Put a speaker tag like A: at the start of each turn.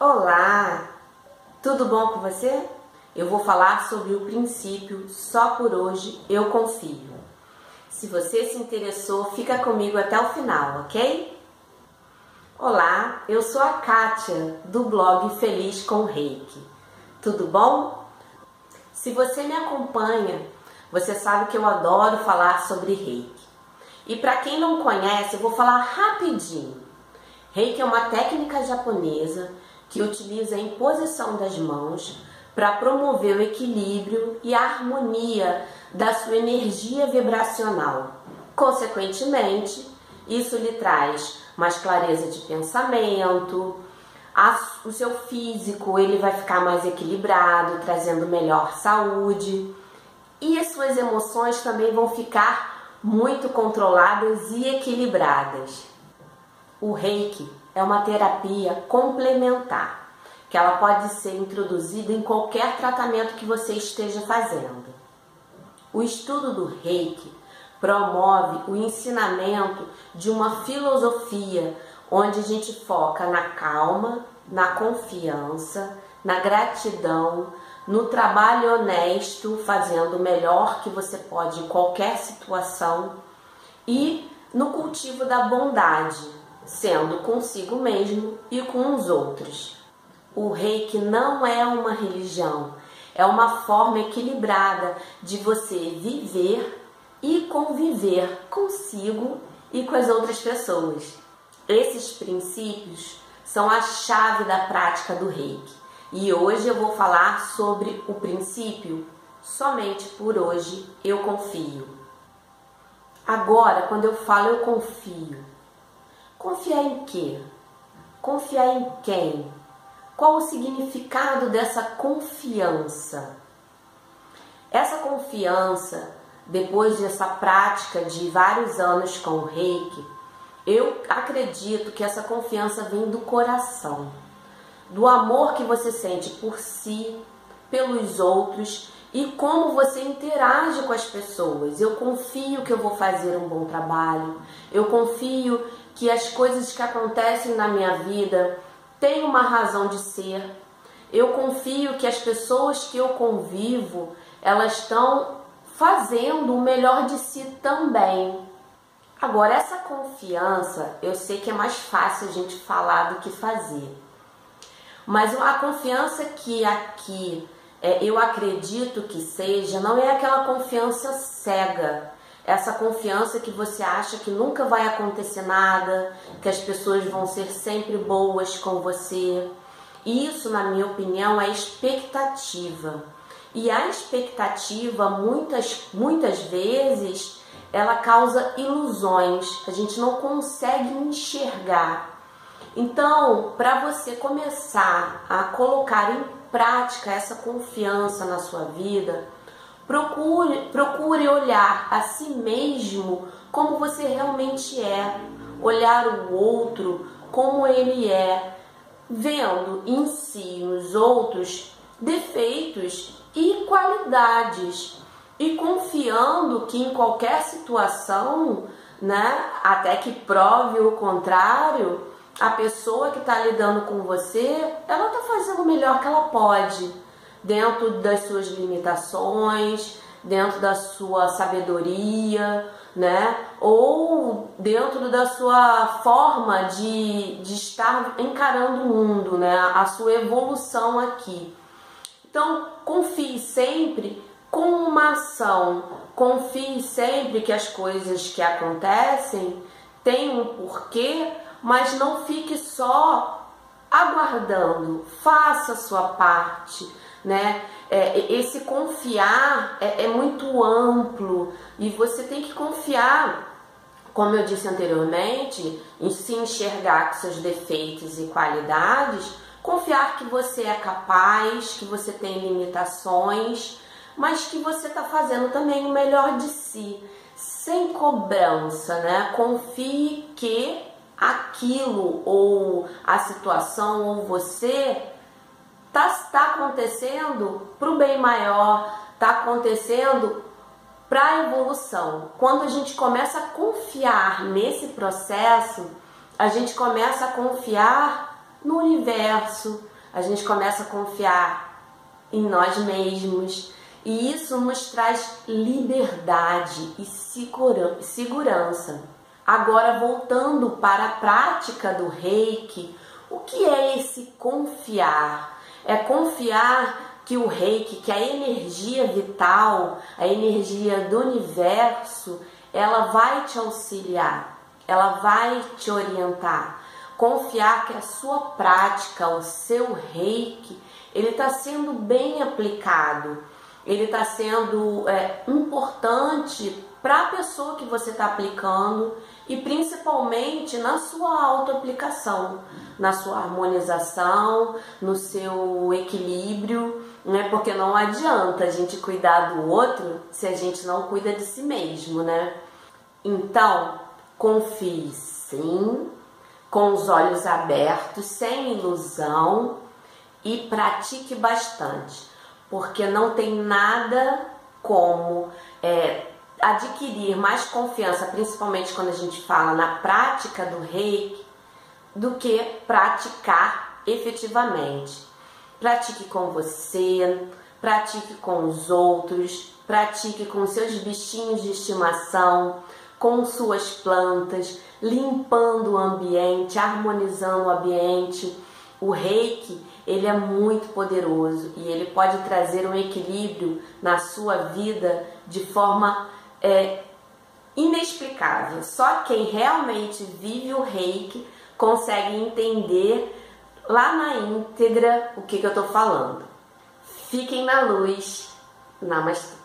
A: Olá! Tudo bom com você? Eu vou falar sobre o princípio só por hoje eu confio. Se você se interessou, fica comigo até o final, ok? Olá, eu sou a Kátia do blog Feliz com Reiki. Tudo bom? Se você me acompanha, você sabe que eu adoro falar sobre Reiki. E para quem não conhece, eu vou falar rapidinho. Reiki é uma técnica japonesa que utiliza a imposição das mãos para promover o equilíbrio e a harmonia da sua energia vibracional. Consequentemente, isso lhe traz mais clareza de pensamento, a, o seu físico ele vai ficar mais equilibrado, trazendo melhor saúde, e as suas emoções também vão ficar muito controladas e equilibradas. O Reiki é uma terapia complementar, que ela pode ser introduzida em qualquer tratamento que você esteja fazendo. O estudo do Reiki promove o ensinamento de uma filosofia onde a gente foca na calma, na confiança, na gratidão, no trabalho honesto, fazendo o melhor que você pode em qualquer situação e no cultivo da bondade, sendo consigo mesmo e com os outros. O reiki não é uma religião, é uma forma equilibrada de você viver e conviver consigo e com as outras pessoas. Esses princípios são a chave da prática do reiki. E hoje eu vou falar sobre o princípio somente por hoje eu confio. Agora, quando eu falo eu confio, Confiar em quê? Confiar em quem? Qual o significado dessa confiança? Essa confiança, depois dessa prática de vários anos com o reiki, eu acredito que essa confiança vem do coração, do amor que você sente por si, pelos outros e como você interage com as pessoas. Eu confio que eu vou fazer um bom trabalho, eu confio que as coisas que acontecem na minha vida têm uma razão de ser. Eu confio que as pessoas que eu convivo, elas estão fazendo o melhor de si também. Agora, essa confiança, eu sei que é mais fácil a gente falar do que fazer. Mas a confiança que aqui é, eu acredito que seja, não é aquela confiança cega, essa confiança que você acha que nunca vai acontecer nada, que as pessoas vão ser sempre boas com você. Isso, na minha opinião, é expectativa. E a expectativa, muitas, muitas vezes, ela causa ilusões. A gente não consegue enxergar. Então, para você começar a colocar em prática essa confiança na sua vida, Procure, procure olhar a si mesmo como você realmente é, olhar o outro como ele é, vendo em si, nos outros, defeitos e qualidades. E confiando que em qualquer situação, né, até que prove o contrário, a pessoa que está lidando com você, ela está fazendo o melhor que ela pode dentro das suas limitações, dentro da sua sabedoria, né? Ou dentro da sua forma de, de estar encarando o mundo, né? A sua evolução aqui. Então, confie sempre com uma ação, confie sempre que as coisas que acontecem têm um porquê, mas não fique só aguardando, faça a sua parte né? É, esse confiar é, é muito amplo e você tem que confiar como eu disse anteriormente, em se enxergar com seus defeitos e qualidades, confiar que você é capaz, que você tem limitações, mas que você está fazendo também o melhor de si, sem cobrança, né? Confie que aquilo ou a situação ou você está tá acontecendo para o bem maior, está acontecendo para a evolução. Quando a gente começa a confiar nesse processo, a gente começa a confiar no universo, a gente começa a confiar em nós mesmos. E isso nos traz liberdade e segurança. Agora, voltando para a prática do reiki, o que é esse confiar? É confiar que o reiki, que a energia vital, a energia do universo, ela vai te auxiliar, ela vai te orientar. Confiar que a sua prática, o seu reiki, ele está sendo bem aplicado, ele está sendo é, importante para a pessoa que você está aplicando e principalmente na sua auto-aplicação, na sua harmonização, no seu equilíbrio, né? Porque não adianta a gente cuidar do outro se a gente não cuida de si mesmo, né? Então, confie sim, com os olhos abertos, sem ilusão e pratique bastante, porque não tem nada como é, adquirir mais confiança, principalmente quando a gente fala na prática do reiki, do que praticar efetivamente. Pratique com você, pratique com os outros, pratique com seus bichinhos de estimação, com suas plantas, limpando o ambiente, harmonizando o ambiente. O reiki, ele é muito poderoso e ele pode trazer um equilíbrio na sua vida de forma é, inexplicável. Só quem realmente vive o reiki consegue entender lá na íntegra o que, que eu estou falando. Fiquem na luz. Namastê.